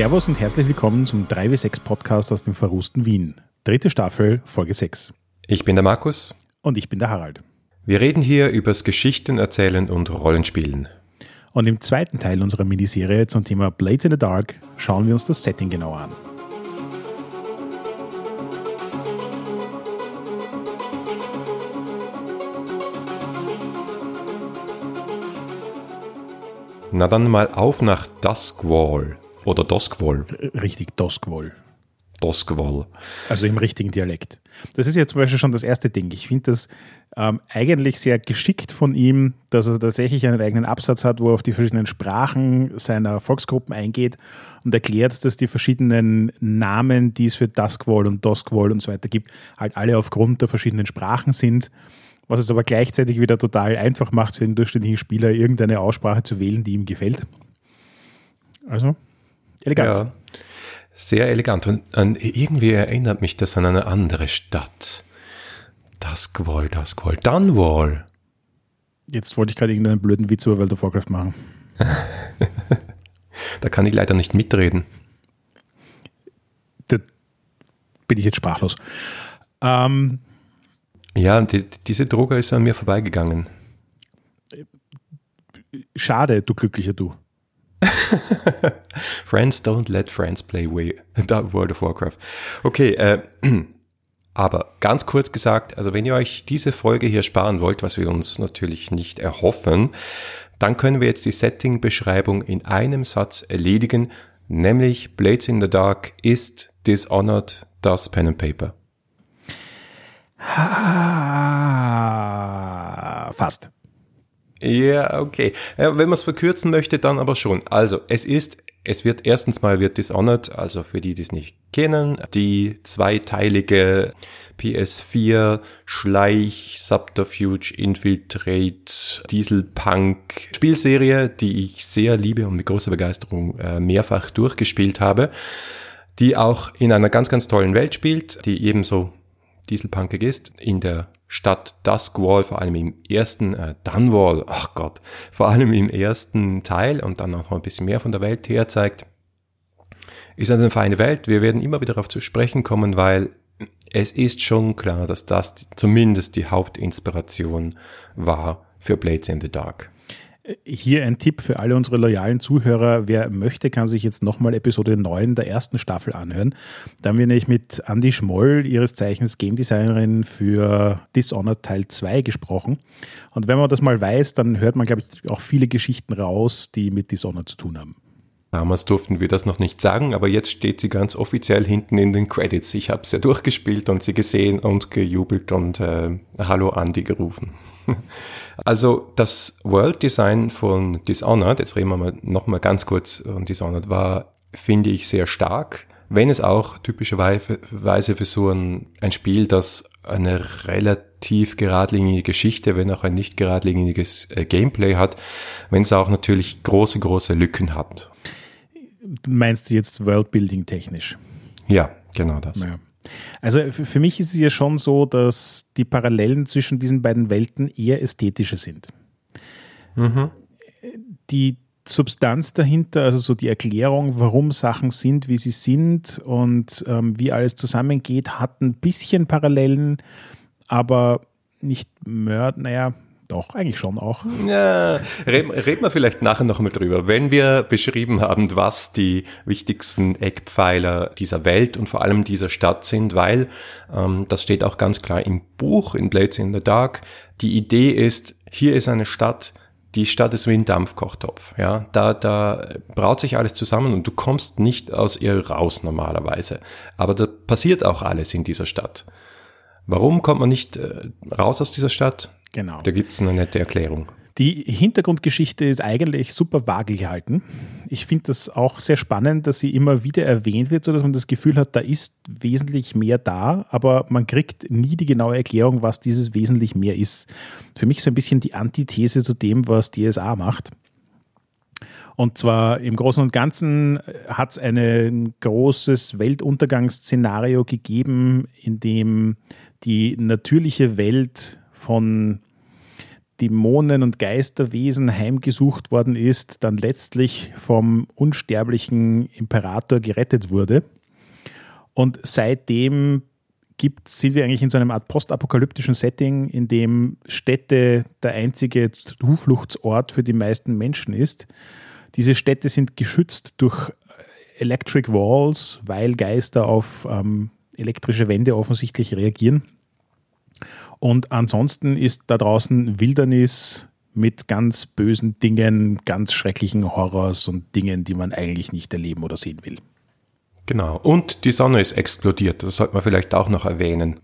Servus und herzlich willkommen zum 3W6 Podcast aus dem verrusten Wien. Dritte Staffel, Folge 6. Ich bin der Markus. Und ich bin der Harald. Wir reden hier übers Geschichten erzählen und Rollenspielen. Und im zweiten Teil unserer Miniserie zum Thema Blades in the Dark schauen wir uns das Setting genauer an. Na dann mal auf nach Duskwall oder Doskwall. Richtig, Doskwall. Doskwall. Also im richtigen Dialekt. Das ist ja zum Beispiel schon das erste Ding. Ich finde das ähm, eigentlich sehr geschickt von ihm, dass er tatsächlich einen eigenen Absatz hat, wo er auf die verschiedenen Sprachen seiner Volksgruppen eingeht und erklärt, dass die verschiedenen Namen, die es für Duskwall und Doskwall und so weiter gibt, halt alle aufgrund der verschiedenen Sprachen sind was es aber gleichzeitig wieder total einfach macht für den durchschnittlichen Spieler, irgendeine Aussprache zu wählen, die ihm gefällt. Also, elegant. Ja, sehr elegant. Und an, irgendwie erinnert mich das an eine andere Stadt. Duskwall, Duskwall, Dunwall. Jetzt wollte ich gerade irgendeinen blöden Witz über World of Warcraft machen. da kann ich leider nicht mitreden. Da bin ich jetzt sprachlos. Ähm, ja, die, diese Droge ist an mir vorbeigegangen. Schade, du glücklicher Du. friends don't let friends play World of Warcraft. Okay, äh, aber ganz kurz gesagt, also wenn ihr euch diese Folge hier sparen wollt, was wir uns natürlich nicht erhoffen, dann können wir jetzt die Setting-Beschreibung in einem Satz erledigen, nämlich Blades in the Dark ist Dishonored das Pen and Paper. Fast. Ja, okay. Wenn man es verkürzen möchte, dann aber schon. Also, es ist, es wird erstens mal wird Dishonored, also für die, die es nicht kennen, die zweiteilige PS4 Schleich, Subterfuge, Infiltrate, Dieselpunk Spielserie, die ich sehr liebe und mit großer Begeisterung äh, mehrfach durchgespielt habe, die auch in einer ganz, ganz tollen Welt spielt, die ebenso dieselpunkig ist, in der Stadt Duskwall, vor allem im ersten, äh, Dunwall, ach Gott, vor allem im ersten Teil und dann noch ein bisschen mehr von der Welt her zeigt, ist eine feine Welt. Wir werden immer wieder darauf zu sprechen kommen, weil es ist schon klar, dass das zumindest die Hauptinspiration war für Blades in the Dark. Hier ein Tipp für alle unsere loyalen Zuhörer. Wer möchte, kann sich jetzt nochmal Episode 9 der ersten Staffel anhören. Da haben wir nämlich mit Andy Schmoll, ihres Zeichens Game Designerin für Dishonored Teil 2 gesprochen. Und wenn man das mal weiß, dann hört man, glaube ich, auch viele Geschichten raus, die mit Dishonored zu tun haben. Damals durften wir das noch nicht sagen, aber jetzt steht sie ganz offiziell hinten in den Credits. Ich habe es ja durchgespielt und sie gesehen und gejubelt und äh, Hallo Andy gerufen. Also das World Design von Dishonored, jetzt reden wir mal nochmal ganz kurz von Dishonored, war, finde ich, sehr stark, wenn es auch typischerweise für so ein, ein Spiel, das eine relativ geradlinige Geschichte, wenn auch ein nicht geradliniges äh, Gameplay hat, wenn es auch natürlich große, große Lücken hat. Meinst du jetzt Worldbuilding technisch? Ja, genau das. Naja. Also für mich ist es ja schon so, dass die Parallelen zwischen diesen beiden Welten eher ästhetische sind. Mhm. Die Substanz dahinter, also so die Erklärung, warum Sachen sind, wie sie sind und ähm, wie alles zusammengeht, hat ein bisschen Parallelen, aber nicht Mörd, naja, doch, eigentlich schon auch. Ja, reden, reden wir vielleicht nachher noch mal drüber. Wenn wir beschrieben haben, was die wichtigsten Eckpfeiler dieser Welt und vor allem dieser Stadt sind, weil ähm, das steht auch ganz klar im Buch in Blades in the Dark. Die Idee ist, hier ist eine Stadt, die Stadt ist wie ein Dampfkochtopf. Ja, da, da braut sich alles zusammen und du kommst nicht aus ihr raus normalerweise. Aber da passiert auch alles in dieser Stadt. Warum kommt man nicht äh, raus aus dieser Stadt? Genau. Da gibt es eine nette Erklärung. Die Hintergrundgeschichte ist eigentlich super vage gehalten. Ich finde das auch sehr spannend, dass sie immer wieder erwähnt wird, sodass man das Gefühl hat, da ist wesentlich mehr da, aber man kriegt nie die genaue Erklärung, was dieses wesentlich mehr ist. Für mich so ein bisschen die Antithese zu dem, was DSA macht. Und zwar im Großen und Ganzen hat es ein großes Weltuntergangsszenario gegeben, in dem die natürliche Welt von Dämonen und Geisterwesen heimgesucht worden ist, dann letztlich vom unsterblichen Imperator gerettet wurde. Und seitdem gibt, sind wir eigentlich in so einem Art postapokalyptischen Setting, in dem Städte der einzige Zufluchtsort für die meisten Menschen ist. Diese Städte sind geschützt durch Electric Walls, weil Geister auf ähm, elektrische Wände offensichtlich reagieren. Und ansonsten ist da draußen Wildernis mit ganz bösen Dingen, ganz schrecklichen Horrors und Dingen, die man eigentlich nicht erleben oder sehen will. Genau. Und die Sonne ist explodiert. Das sollte man vielleicht auch noch erwähnen.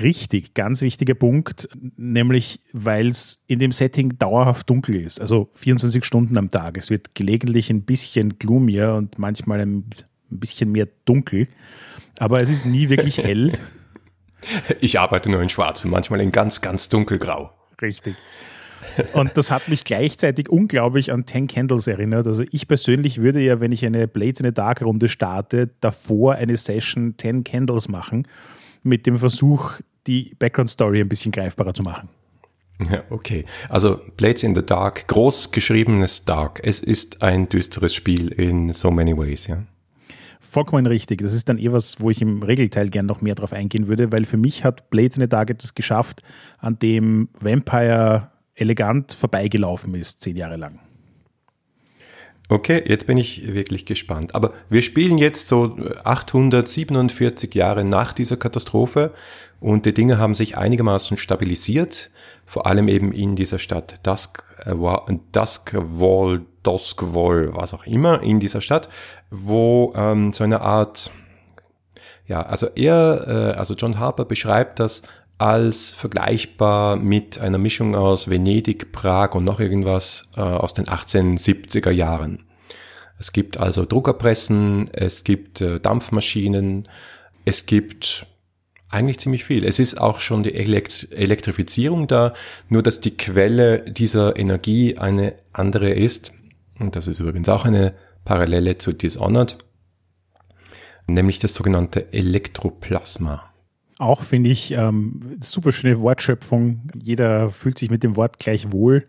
Richtig, ganz wichtiger Punkt, nämlich weil es in dem Setting dauerhaft dunkel ist, also 24 Stunden am Tag. Es wird gelegentlich ein bisschen gloomier und manchmal ein bisschen mehr dunkel, aber es ist nie wirklich hell. Ich arbeite nur in Schwarz und manchmal in ganz, ganz dunkelgrau. Richtig. Und das hat mich gleichzeitig unglaublich an Ten Candles erinnert. Also ich persönlich würde ja, wenn ich eine Blades in the Dark Runde starte, davor eine Session Ten Candles machen, mit dem Versuch, die Background Story ein bisschen greifbarer zu machen. Ja, okay. Also Blades in the Dark, groß geschriebenes Dark. Es ist ein düsteres Spiel in so many ways, ja vollkommen richtig. Das ist dann eher was, wo ich im Regelteil gern noch mehr drauf eingehen würde, weil für mich hat Blades in the Dark etwas geschafft, an dem Vampire elegant vorbeigelaufen ist, zehn Jahre lang. Okay, jetzt bin ich wirklich gespannt. Aber wir spielen jetzt so 847 Jahre nach dieser Katastrophe und die Dinge haben sich einigermaßen stabilisiert, vor allem eben in dieser Stadt Dusk, äh, Duskwall, Duskwall, was auch immer, in dieser Stadt, wo ähm, so eine Art, ja, also er, äh, also John Harper beschreibt das als vergleichbar mit einer Mischung aus Venedig, Prag und noch irgendwas äh, aus den 1870er Jahren. Es gibt also Druckerpressen, es gibt äh, Dampfmaschinen, es gibt eigentlich ziemlich viel. Es ist auch schon die Elekt Elektrifizierung da, nur dass die Quelle dieser Energie eine andere ist. Und das ist übrigens auch eine Parallele zu Dishonored, nämlich das sogenannte Elektroplasma. Auch finde ich ähm, super schöne Wortschöpfung. Jeder fühlt sich mit dem Wort gleich wohl.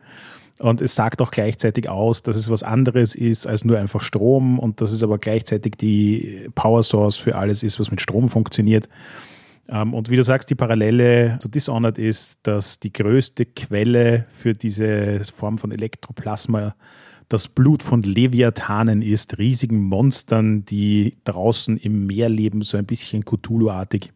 Und es sagt auch gleichzeitig aus, dass es was anderes ist als nur einfach Strom und dass es aber gleichzeitig die Power Source für alles ist, was mit Strom funktioniert. Ähm, und wie du sagst, die Parallele zu Dishonored ist, dass die größte Quelle für diese Form von Elektroplasma das Blut von Leviathanen ist, riesigen Monstern, die draußen im Meer leben, so ein bisschen Cthulhu-artig.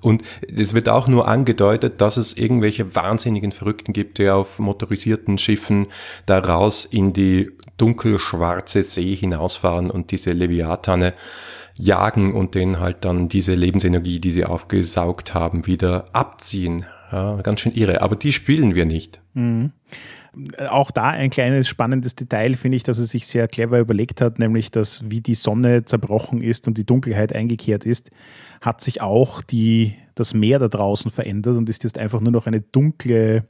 Und es wird auch nur angedeutet, dass es irgendwelche wahnsinnigen Verrückten gibt, die auf motorisierten Schiffen da raus in die dunkelschwarze See hinausfahren und diese Leviathane jagen und denen halt dann diese Lebensenergie, die sie aufgesaugt haben, wieder abziehen. Ja, ganz schön irre. Aber die spielen wir nicht. Mhm. Auch da ein kleines spannendes Detail finde ich, dass er sich sehr clever überlegt hat, nämlich dass wie die Sonne zerbrochen ist und die Dunkelheit eingekehrt ist, hat sich auch die, das Meer da draußen verändert und ist jetzt einfach nur noch eine dunkle,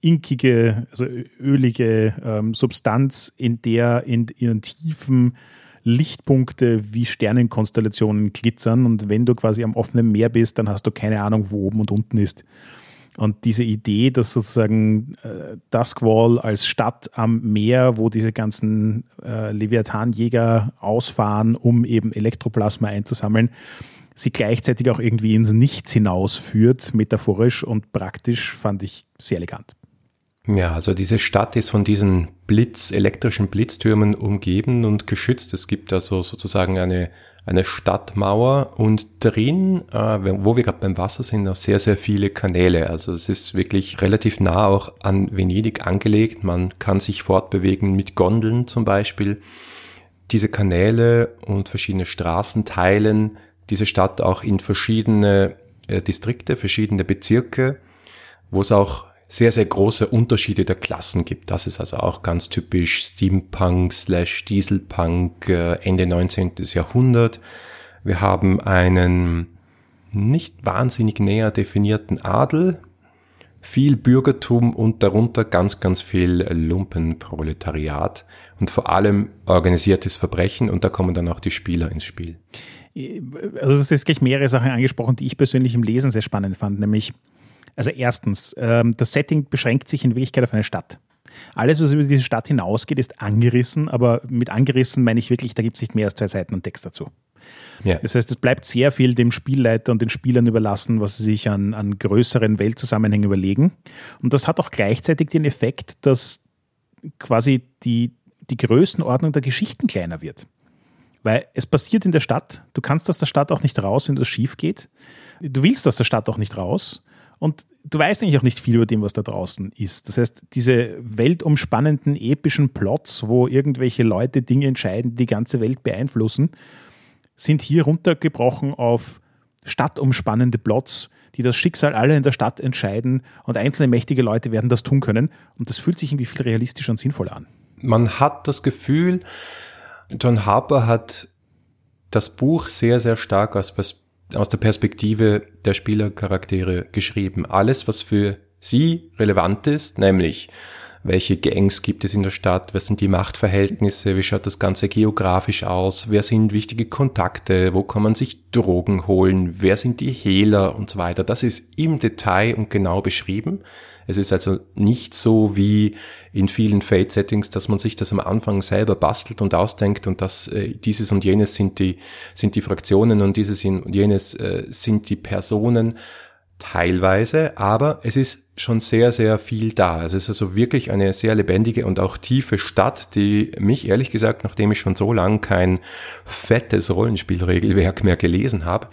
inkige, also ölige ähm, Substanz, in der in ihren Tiefen Lichtpunkte wie Sternenkonstellationen glitzern und wenn du quasi am offenen Meer bist, dann hast du keine Ahnung, wo oben und unten ist. Und diese Idee, dass sozusagen äh, Duskwall als Stadt am Meer, wo diese ganzen äh, Leviathanjäger ausfahren, um eben Elektroplasma einzusammeln, sie gleichzeitig auch irgendwie ins Nichts hinausführt, metaphorisch und praktisch, fand ich sehr elegant. Ja, also diese Stadt ist von diesen Blitz, elektrischen Blitztürmen umgeben und geschützt. Es gibt also sozusagen eine eine Stadtmauer und drin, äh, wo wir gerade beim Wasser sind, noch sehr, sehr viele Kanäle. Also es ist wirklich relativ nah auch an Venedig angelegt. Man kann sich fortbewegen mit Gondeln zum Beispiel. Diese Kanäle und verschiedene Straßen teilen diese Stadt auch in verschiedene äh, Distrikte, verschiedene Bezirke, wo es auch sehr, sehr große Unterschiede der Klassen gibt. Das ist also auch ganz typisch Steampunk slash Dieselpunk äh, Ende 19. Jahrhundert. Wir haben einen nicht wahnsinnig näher definierten Adel, viel Bürgertum und darunter ganz, ganz viel Lumpenproletariat und vor allem organisiertes Verbrechen und da kommen dann auch die Spieler ins Spiel. Also du jetzt gleich mehrere Sachen angesprochen, die ich persönlich im Lesen sehr spannend fand, nämlich Also erstens, ähm, das Setting beschränkt sich in Wirklichkeit auf eine Stadt. Alles, was über diese Stadt hinausgeht, ist angerissen, aber mit angerissen meine ich wirklich, da gibt es nicht mehr als zwei Seiten und Text dazu. Ja. Das heißt, es bleibt sehr viel dem Spielleiter und den Spielern überlassen, was sie sich an, an größeren Weltzusammenhängen überlegen. Und das hat auch gleichzeitig den Effekt, dass quasi die, die Größenordnung der Geschichten kleiner wird. Weil es passiert in der Stadt, du kannst aus der Stadt auch nicht raus, wenn das schief geht. Du willst aus der Stadt auch nicht raus. Und du weißt eigentlich auch nicht viel über dem, was da draußen ist. Das heißt, diese weltumspannenden, epischen Plots, wo irgendwelche Leute Dinge entscheiden, die die ganze Welt beeinflussen, sind hier runtergebrochen auf stadtumspannende Plots, die das Schicksal aller in der Stadt entscheiden und einzelne mächtige Leute werden das tun können. Und das fühlt sich irgendwie viel realistischer und sinnvoller an. Man hat das Gefühl, John Harper hat das Buch sehr, sehr stark aus, aus der Perspektive der Spielercharaktere geschrieben. Alles, was für sie relevant ist, nämlich welche Gangs gibt es in der Stadt, was sind die Machtverhältnisse, wie schaut das Ganze geografisch aus, wer sind wichtige Kontakte, wo kann man sich Drogen holen, wer sind die Hehler? Und so weiter. Das ist im Detail und genau beschrieben. Es ist also nicht so wie in vielen Fate-Settings, dass man sich das am Anfang selber bastelt und ausdenkt und dass äh, dieses und jenes sind die, sind die Fraktionen und dieses und jenes äh, sind die Personen teilweise, aber es ist schon sehr, sehr viel da. Es ist also wirklich eine sehr lebendige und auch tiefe Stadt, die mich ehrlich gesagt, nachdem ich schon so lange kein fettes Rollenspielregelwerk mehr gelesen habe,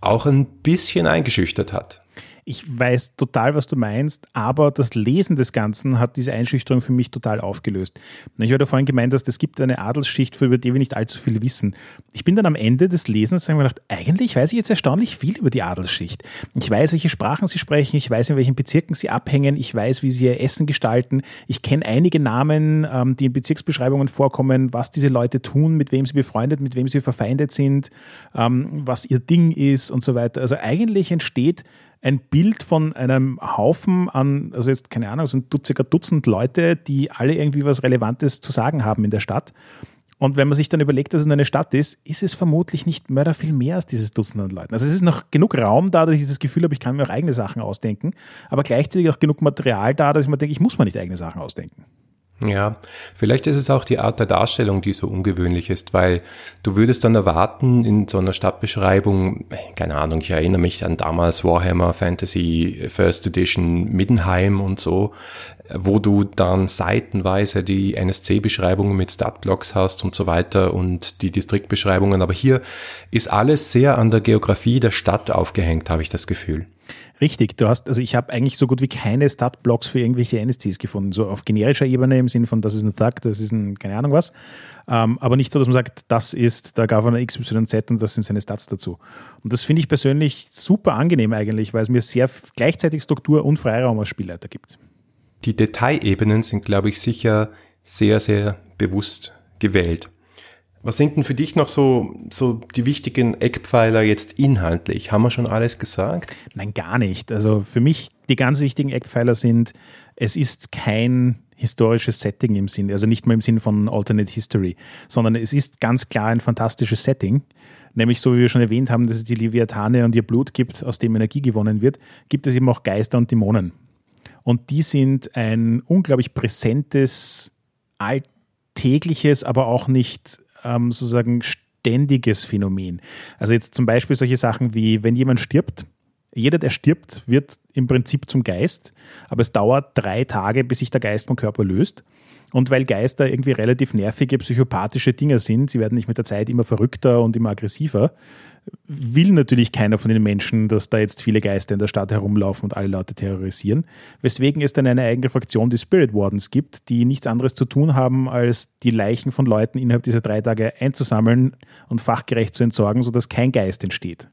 auch ein bisschen eingeschüchtert hat ich weiß total, was du meinst, aber das Lesen des Ganzen hat diese Einschüchterung für mich total aufgelöst. Ich hatte vorhin gemeint, dass es gibt eine Adelsschicht, über die wir nicht allzu viel wissen. Ich bin dann am Ende des Lesens mir gedacht, eigentlich weiß ich jetzt erstaunlich viel über die Adelsschicht. Ich weiß, welche Sprachen sie sprechen, ich weiß, in welchen Bezirken sie abhängen, ich weiß, wie sie ihr Essen gestalten, ich kenne einige Namen, ähm, die in Bezirksbeschreibungen vorkommen, was diese Leute tun, mit wem sie befreundet, mit wem sie verfeindet sind, ähm, was ihr Ding ist und so weiter. Also eigentlich entsteht ein Bild von einem Haufen an, also jetzt keine Ahnung, sind circa Dutzend Leute, die alle irgendwie was Relevantes zu sagen haben in der Stadt. Und wenn man sich dann überlegt, dass es eine Stadt ist, ist es vermutlich nicht mörder viel mehr als dieses Dutzend an Leuten. Also es ist noch genug Raum da, dass ich das Gefühl habe, ich kann mir auch eigene Sachen ausdenken, aber gleichzeitig auch genug Material da, dass ich mir denke, ich muss mir nicht eigene Sachen ausdenken. Ja, vielleicht ist es auch die Art der Darstellung, die so ungewöhnlich ist, weil du würdest dann erwarten in so einer Stadtbeschreibung, keine Ahnung, ich erinnere mich an damals Warhammer Fantasy First Edition Middenheim und so, wo du dann seitenweise die NSC-Beschreibungen mit Statblocks hast und so weiter und die Distriktbeschreibungen, aber hier ist alles sehr an der Geografie der Stadt aufgehängt, habe ich das Gefühl. Richtig, du hast, also ich habe eigentlich so gut wie keine Statblocks für irgendwelche NSCs gefunden, so auf generischer Ebene im Sinne von, das ist ein Thug, das ist ein, keine Ahnung was, ähm, aber nicht so, dass man sagt, das ist der Governor XYZ und das sind seine Stats dazu. Und das finde ich persönlich super angenehm eigentlich, weil es mir sehr gleichzeitig Struktur und Freiraum als Spielleiter gibt. Die Detailebenen sind, glaube ich, sicher sehr, sehr bewusst gewählt. Was sind denn für dich noch so, so die wichtigen Eckpfeiler jetzt inhaltlich? Haben wir schon alles gesagt? Nein, gar nicht. Also für mich die ganz wichtigen Eckpfeiler sind, es ist kein historisches Setting im Sinn, also nicht mal im Sinn von Alternate History, sondern es ist ganz klar ein fantastisches Setting. Nämlich, so wie wir schon erwähnt haben, dass es die Leviathane und ihr Blut gibt, aus dem Energie gewonnen wird, gibt es eben auch Geister und Dämonen. Und die sind ein unglaublich präsentes, alltägliches, aber auch nicht ähm, sozusagen ständiges Phänomen. Also jetzt zum Beispiel solche Sachen wie, wenn jemand stirbt, jeder, der stirbt, wird im Prinzip zum Geist, aber es dauert drei Tage, bis sich der Geist vom Körper löst. Und weil Geister irgendwie relativ nervige, psychopathische Dinge sind, sie werden nicht mit der Zeit immer verrückter und immer aggressiver, will natürlich keiner von den Menschen, dass da jetzt viele Geister in der Stadt herumlaufen und alle Leute terrorisieren. Weswegen es dann eine eigene Fraktion, die Spirit Wardens gibt, die nichts anderes zu tun haben, als die Leichen von Leuten innerhalb dieser drei Tage einzusammeln und fachgerecht zu entsorgen, sodass kein Geist entsteht.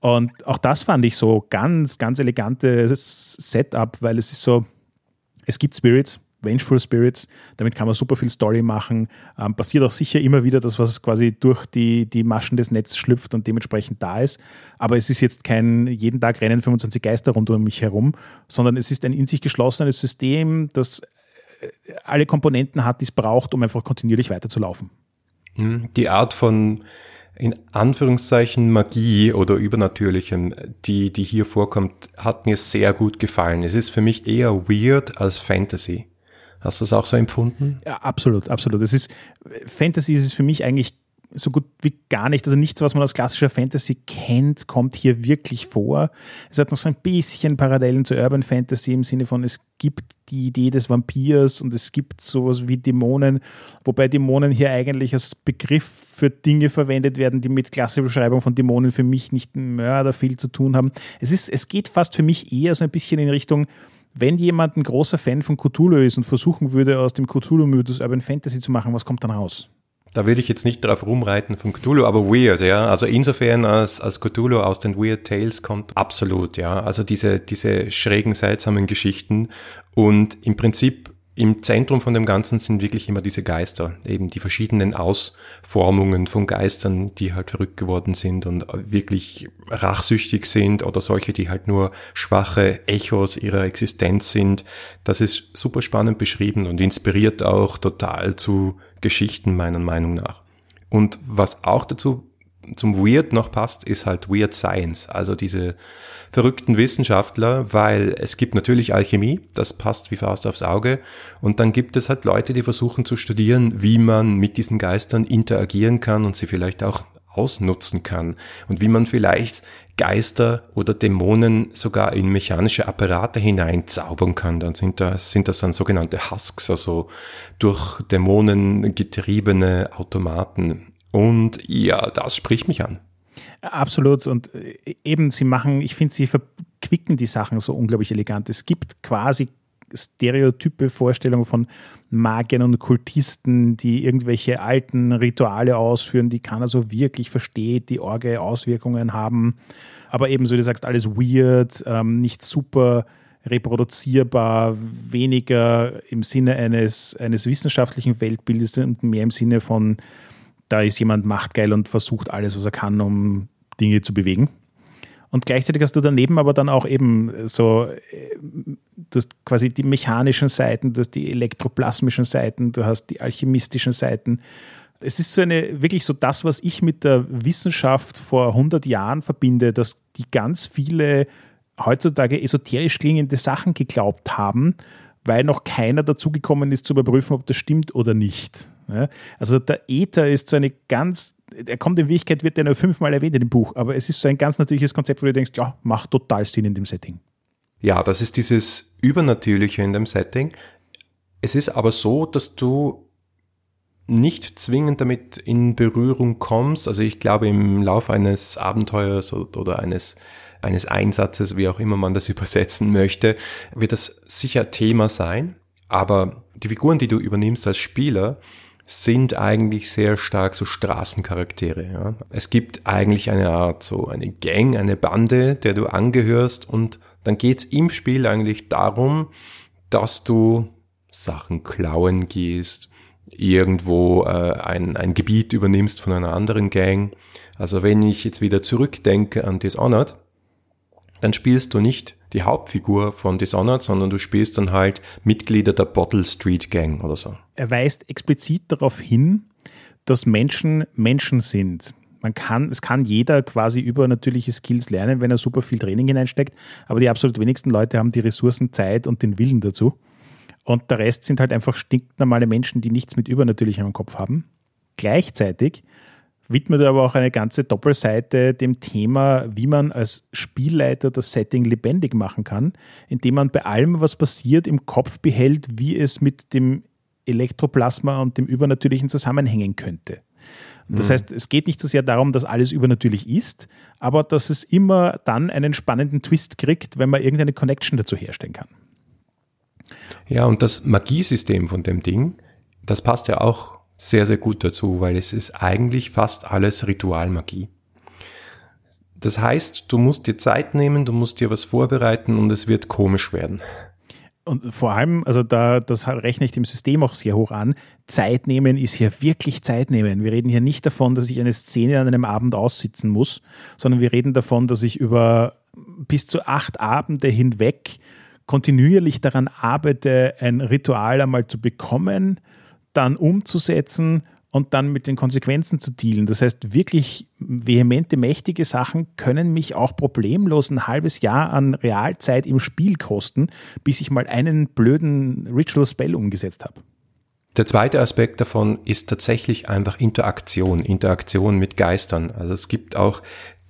Und auch das fand ich so ganz, ganz elegantes Setup, weil es ist so, es gibt Spirits, Vengeful Spirits. Damit kann man super viel Story machen. Ähm, passiert auch sicher immer wieder das, was quasi durch die, die Maschen des Netzes schlüpft und dementsprechend da ist. Aber es ist jetzt kein jeden Tag rennen 25 Geister rund um mich herum, sondern es ist ein in sich geschlossenes System, das äh, alle Komponenten hat, die es braucht, um einfach kontinuierlich weiterzulaufen. Hm, die Art von in Anführungszeichen Magie oder Übernatürlichem, die, die hier vorkommt, hat mir sehr gut gefallen. Es ist für mich eher weird als Fantasy. Hast du das auch so empfunden? Ja, absolut, absolut. Es ist, Fantasy ist es für mich eigentlich so gut wie gar nicht. Also nichts, was man aus klassischer Fantasy kennt, kommt hier wirklich vor. Es hat noch so ein bisschen Parallelen zu Urban Fantasy im Sinne von, es gibt die Idee des Vampirs und es gibt sowas wie Dämonen, wobei Dämonen hier eigentlich als Begriff für Dinge verwendet werden, die mit klassischer Beschreibung von Dämonen für mich nicht Mörder viel zu tun haben. Es, ist, es geht fast für mich eher so ein bisschen in Richtung, wenn jemand ein großer Fan von Cthulhu ist und versuchen würde, aus dem Cthulhu-Mythos Urban Fantasy zu machen, was kommt dann raus? Da würde ich jetzt nicht drauf rumreiten von Cthulhu, aber weird, ja. Also insofern als, als Cthulhu aus den Weird Tales kommt, absolut, ja. Also diese, diese schrägen, seltsamen Geschichten und im Prinzip im Zentrum von dem Ganzen sind wirklich immer diese Geister, eben die verschiedenen Ausformungen von Geistern, die halt verrückt geworden sind und wirklich rachsüchtig sind oder solche, die halt nur schwache Echos ihrer Existenz sind. Das ist super spannend beschrieben und inspiriert auch total zu Geschichten meiner Meinung nach. Und was auch dazu zum Weird noch passt, ist halt Weird Science, also diese verrückten Wissenschaftler, weil es gibt natürlich Alchemie, das passt wie Faust aufs Auge, und dann gibt es halt Leute, die versuchen zu studieren, wie man mit diesen Geistern interagieren kann und sie vielleicht auch ausnutzen kann und wie man vielleicht Geister oder Dämonen sogar in mechanische Apparate hineinzaubern kann. Dann sind das, sind das dann sogenannte Husks, also durch Dämonen getriebene Automaten. Und ja, das spricht mich an. Absolut. Und äh, eben, sie machen, ich finde, sie verquicken die Sachen so unglaublich elegant. Es gibt quasi stereotype Vorstellungen von Magiern und Kultisten, die irgendwelche alten Rituale ausführen, die keiner so wirklich versteht, die Orge Auswirkungen haben. Aber ebenso, wie du sagst, alles weird, ähm, nicht super reproduzierbar, weniger im Sinne eines, eines wissenschaftlichen Weltbildes und mehr im Sinne von, da ist jemand machtgeil und versucht alles, was er kann, um Dinge zu bewegen. Und gleichzeitig hast du daneben aber dann auch eben so äh, du hast quasi die mechanischen Seiten, du hast die elektroplasmischen Seiten, du hast die alchemistischen Seiten. Es ist so eine, wirklich so das, was ich mit der Wissenschaft vor 100 Jahren verbinde, dass die ganz viele heutzutage esoterisch klingende Sachen geglaubt haben, weil noch keiner dazugekommen ist zu überprüfen, ob das stimmt oder nicht. Also der Äther ist so eine ganz, er kommt in Wirklichkeit, wird ja nur fünfmal erwähnt in dem Buch, aber es ist so ein ganz natürliches Konzept, wo du denkst, ja, macht total Sinn in dem Setting. Ja, das ist dieses Übernatürliche in dem Setting. Es ist aber so, dass du nicht zwingend damit in Berührung kommst. Also ich glaube, im Laufe eines Abenteuers oder eines, eines Einsatzes, wie auch immer man das übersetzen möchte, wird das sicher Thema sein. Aber die Figuren, die du übernimmst als Spieler, sind eigentlich sehr stark so Straßencharaktere. Ja. Es gibt eigentlich eine Art so eine Gang, eine Bande, der du angehörst und dann geht's im Spiel eigentlich darum, dass du Sachen klauen gehst, irgendwo äh, ein, ein Gebiet übernimmst von einer anderen Gang. Also wenn ich jetzt wieder zurückdenke an Dishonored, dann spielst du nicht die Hauptfigur von Dishonored, sondern du spielst dann halt Mitglieder der Bottle Street Gang oder so. Er weist explizit darauf hin, dass Menschen Menschen sind man kann, es kann jeder quasi über natürliche Skills lernen, wenn er super viel Training hineinsteckt, aber die absolut wenigsten Leute haben die Ressourcen, Zeit und den Willen dazu. Und der Rest sind halt einfach stinknormale Menschen, die nichts mit Übernatürlichem im Kopf haben. Gleichzeitig widmet er aber auch eine ganze Doppelseite dem Thema, wie man als Spielleiter das Setting lebendig machen kann, indem man bei allem, was passiert, im Kopf behält, wie es mit dem Elektroplasma und dem Übernatürlichen zusammenhängen könnte. Das mhm. heißt, es geht nicht so sehr darum, dass alles übernatürlich ist, aber dass es immer dann einen spannenden Twist kriegt, wenn man irgendeine Connection dazu herstellen kann. Ja, und das Magiesystem von dem Ding, das passt ja auch sehr, sehr gut dazu, weil es ist eigentlich fast alles Ritualmagie. Das heißt, du musst dir Zeit nehmen, du musst dir was vorbereiten und es wird komisch werden. Und vor allem, also da, das rechne ich dem System auch sehr hoch an, Zeit nehmen ist hier wirklich Zeit nehmen. Wir reden hier nicht davon, dass ich eine Szene an einem Abend aussitzen muss, sondern wir reden davon, dass ich über bis zu acht Abende hinweg kontinuierlich daran arbeite, ein Ritual einmal zu bekommen, dann umzusetzen und dann mit den Konsequenzen zu dealen. Das heißt, wirklich vehemente, mächtige Sachen können mich auch problemlos ein halbes Jahr an Realzeit im Spiel kosten, bis ich mal einen blöden Ritual Spell umgesetzt habe. Der zweite Aspekt davon ist tatsächlich einfach Interaktion, Interaktion mit Geistern. Also es gibt auch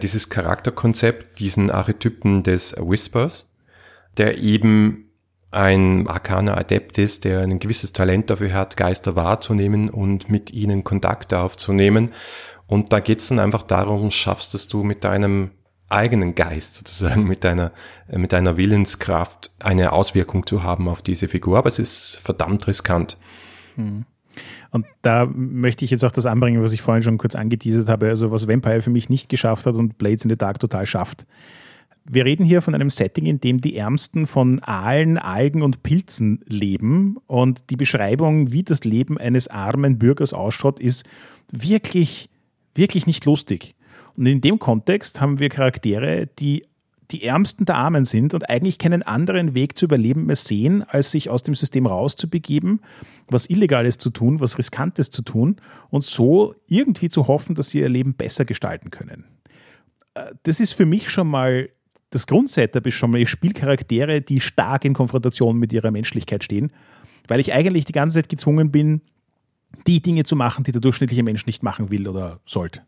dieses Charakterkonzept, diesen Archetypen des Whispers, der eben ein arkaner Adept ist, der ein gewisses Talent dafür hat, Geister wahrzunehmen und mit ihnen Kontakte aufzunehmen. Und da geht's dann einfach darum, schaffst es du mit deinem eigenen Geist sozusagen, mit deiner, mit deiner Willenskraft eine Auswirkung zu haben auf diese Figur. Aber es ist verdammt riskant. Hm. Und da möchte ich jetzt auch das anbringen, was ich vorhin schon kurz angeteasert habe, also was Vampire für mich nicht geschafft hat und Blades in the Dark total schafft. Wir reden hier von einem Setting, in dem die Ärmsten von Aalen, Algen und Pilzen leben. Und die Beschreibung, wie das Leben eines armen Bürgers ausschaut, ist wirklich, wirklich nicht lustig. Und in dem Kontext haben wir Charaktere, die die Ärmsten der Armen sind und eigentlich keinen anderen Weg zu überleben mehr sehen, als sich aus dem System rauszubegeben, was Illegales zu tun, was Riskantes zu tun und so irgendwie zu hoffen, dass sie ihr Leben besser gestalten können. Äh, das ist für mich schon mal das Grundsetup ist schon mal Spielcharaktere, die stark in Konfrontation mit ihrer Menschlichkeit stehen, weil ich eigentlich die ganze Zeit gezwungen bin, die Dinge zu machen, die der durchschnittliche Mensch nicht machen will oder sollte.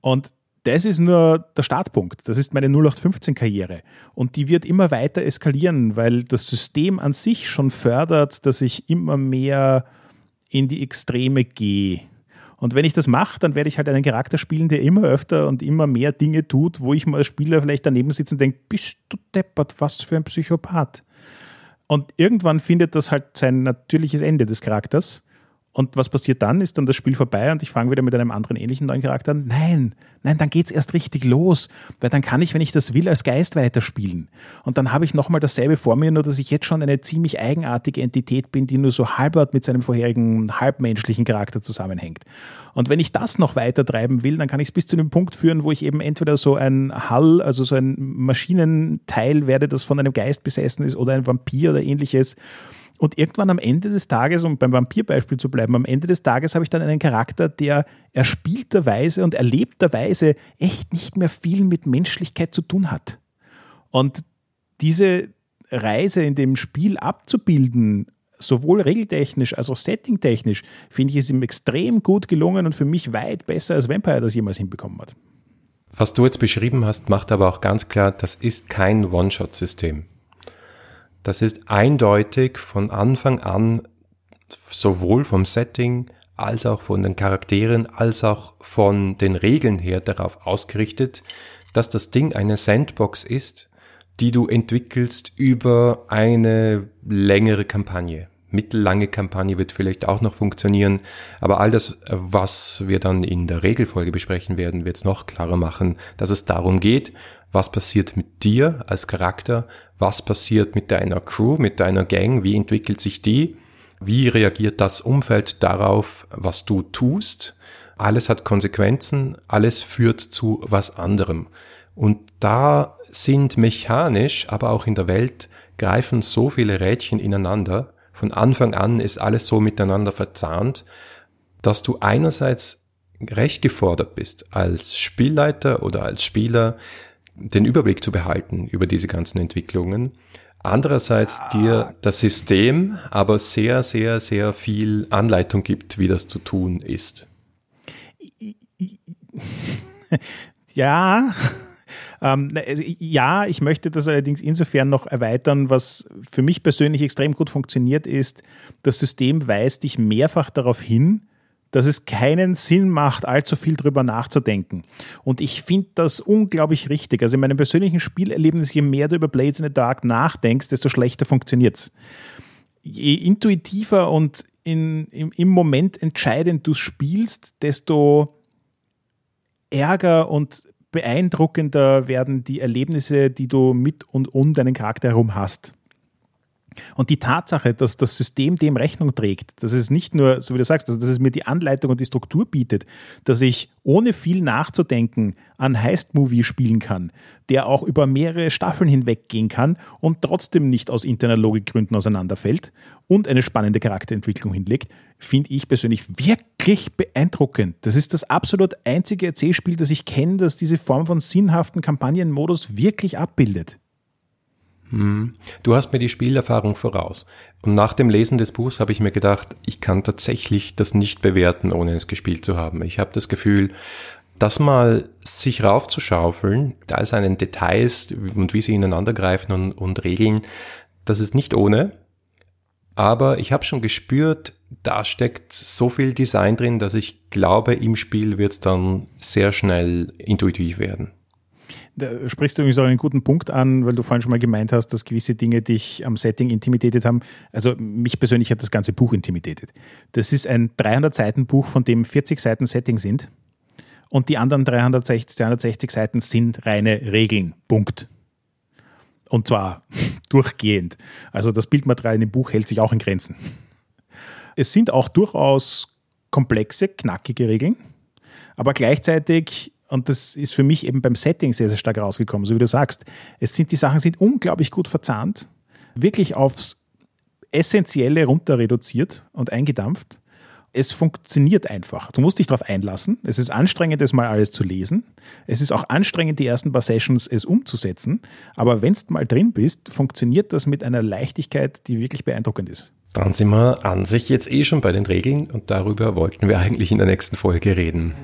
Und das ist nur der Startpunkt. Das ist meine 0815-Karriere. Und die wird immer weiter eskalieren, weil das System an sich schon fördert, dass ich immer mehr in die Extreme gehe. Und wenn ich das mache, dann werde ich halt einen Charakter spielen, der immer öfter und immer mehr Dinge tut, wo ich mal als Spieler vielleicht daneben sitze und denke, bist du deppert, was für ein Psychopath. Und irgendwann findet das halt sein natürliches Ende des Charakters. Und was passiert dann? Ist dann das Spiel vorbei und ich fange wieder mit einem anderen ähnlichen neuen Charakter an? Nein, nein, dann geht's erst richtig los, weil dann kann ich, wenn ich das will, als Geist weiterspielen. Und dann habe ich nochmal dasselbe vor mir, nur dass ich jetzt schon eine ziemlich eigenartige Entität bin, die nur so halbert mit seinem vorherigen halbmenschlichen Charakter zusammenhängt. Und wenn ich das noch weiter treiben will, dann kann ich es bis zu dem Punkt führen, wo ich eben entweder so ein Hall, also so ein Maschinenteil werde, das von einem Geist besessen ist oder ein Vampir oder ähnliches und irgendwann am Ende des Tages, um beim Vampirbeispiel zu bleiben, am Ende des Tages habe ich dann einen Charakter, der erspielterweise und erlebterweise echt nicht mehr viel mit Menschlichkeit zu tun hat. Und diese Reise in dem Spiel abzubilden, sowohl regeltechnisch als auch settingtechnisch, finde ich es ihm extrem gut gelungen und für mich weit besser als Vampire das jemals hinbekommen hat. Was du jetzt beschrieben hast, macht aber auch ganz klar, das ist kein One-Shot-System. Das ist eindeutig von Anfang an sowohl vom Setting als auch von den Charakteren als auch von den Regeln her darauf ausgerichtet, dass das Ding eine Sandbox ist, die du entwickelst über eine längere Kampagne. Mittellange Kampagne wird vielleicht auch noch funktionieren, aber all das, was wir dann in der Regelfolge besprechen werden, wird es noch klarer machen, dass es darum geht, was passiert mit dir als Charakter, was passiert mit deiner Crew, mit deiner Gang, wie entwickelt sich die, wie reagiert das Umfeld darauf, was du tust. Alles hat Konsequenzen, alles führt zu was anderem. Und da sind mechanisch, aber auch in der Welt, greifen so viele Rädchen ineinander. Von Anfang an ist alles so miteinander verzahnt, dass du einerseits recht gefordert bist als Spielleiter oder als Spieler, den Überblick zu behalten über diese ganzen Entwicklungen. Andererseits dir das System aber sehr, sehr, sehr viel Anleitung gibt, wie das zu tun ist. Ja, ähm, also, ja, ich möchte das allerdings insofern noch erweitern, was für mich persönlich extrem gut funktioniert, ist, das System weist dich mehrfach darauf hin, dass es keinen Sinn macht, allzu viel drüber nachzudenken. Und ich finde das unglaublich richtig. Also in meinem persönlichen Spielerlebnis, je mehr du über Blades in the Dark nachdenkst, desto schlechter funktioniert's. Je intuitiver und in, im, im Moment entscheidend du spielst, desto ärger und beeindruckender werden die Erlebnisse, die du mit und um deinen Charakter herum hast. Und die Tatsache, dass das System dem Rechnung trägt, dass es nicht nur, so wie du sagst, dass es mir die Anleitung und die Struktur bietet, dass ich ohne viel nachzudenken an Heist-Movie spielen kann, der auch über mehrere Staffeln hinweg gehen kann und trotzdem nicht aus interner Logikgründen auseinanderfällt und eine spannende Charakterentwicklung hinlegt, finde ich persönlich wirklich beeindruckend. Das ist das absolut einzige Erzählspiel, das ich kenne, das diese Form von sinnhaften Kampagnenmodus wirklich abbildet. Hm. Du hast mir die Spielerfahrung voraus. Und nach dem Lesen des Buchs habe ich mir gedacht, ich kann tatsächlich das nicht bewerten, ohne es gespielt zu haben. Ich habe das Gefühl, das mal sich raufzuschaufeln, da ist einen Details und wie sie ineinander greifen und, und regeln, das ist nicht ohne. Aber ich habe schon gespürt, da steckt so viel Design drin, dass ich glaube, im Spiel wird es dann sehr schnell intuitiv werden. Da sprichst du übrigens auch einen guten Punkt an, weil du vorhin schon mal gemeint hast, dass gewisse Dinge dich am Setting intimidiert haben. Also mich persönlich hat das ganze Buch intimidiert. Das ist ein 300-Seiten-Buch, von dem 40 Seiten Setting sind. Und die anderen 360, 360 Seiten sind reine Regeln. Punkt. Und zwar durchgehend. Also das Bildmaterial in dem Buch hält sich auch in Grenzen. Es sind auch durchaus komplexe, knackige Regeln, aber gleichzeitig und das ist für mich eben beim Setting sehr, sehr stark rausgekommen, so wie du sagst. Es sind, die Sachen sind unglaublich gut verzahnt, wirklich aufs Essentielle runter reduziert und eingedampft. Es funktioniert einfach. Du musst dich darauf einlassen. Es ist anstrengend, das mal alles zu lesen. Es ist auch anstrengend, die ersten paar Sessions es umzusetzen. Aber wenn du mal drin bist, funktioniert das mit einer Leichtigkeit, die wirklich beeindruckend ist. Dann sind wir an sich jetzt eh schon bei den Regeln und darüber wollten wir eigentlich in der nächsten Folge reden.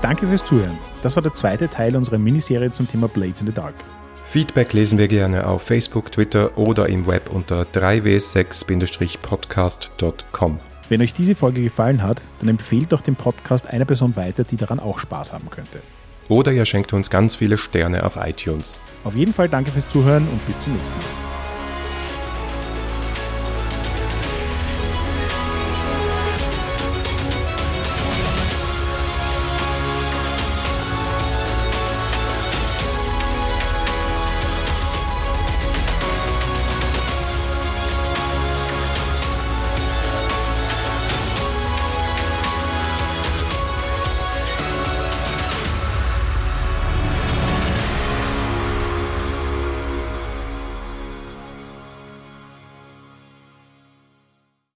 Danke fürs Zuhören. Das war der zweite Teil unserer Miniserie zum Thema Blades in the Dark. Feedback lesen wir gerne auf Facebook, Twitter oder im Web unter 3w6-podcast.com. Wenn euch diese Folge gefallen hat, dann empfehlt doch den Podcast einer Person weiter, die daran auch Spaß haben könnte. Oder ihr schenkt uns ganz viele Sterne auf iTunes. Auf jeden Fall danke fürs Zuhören und bis zum nächsten Mal.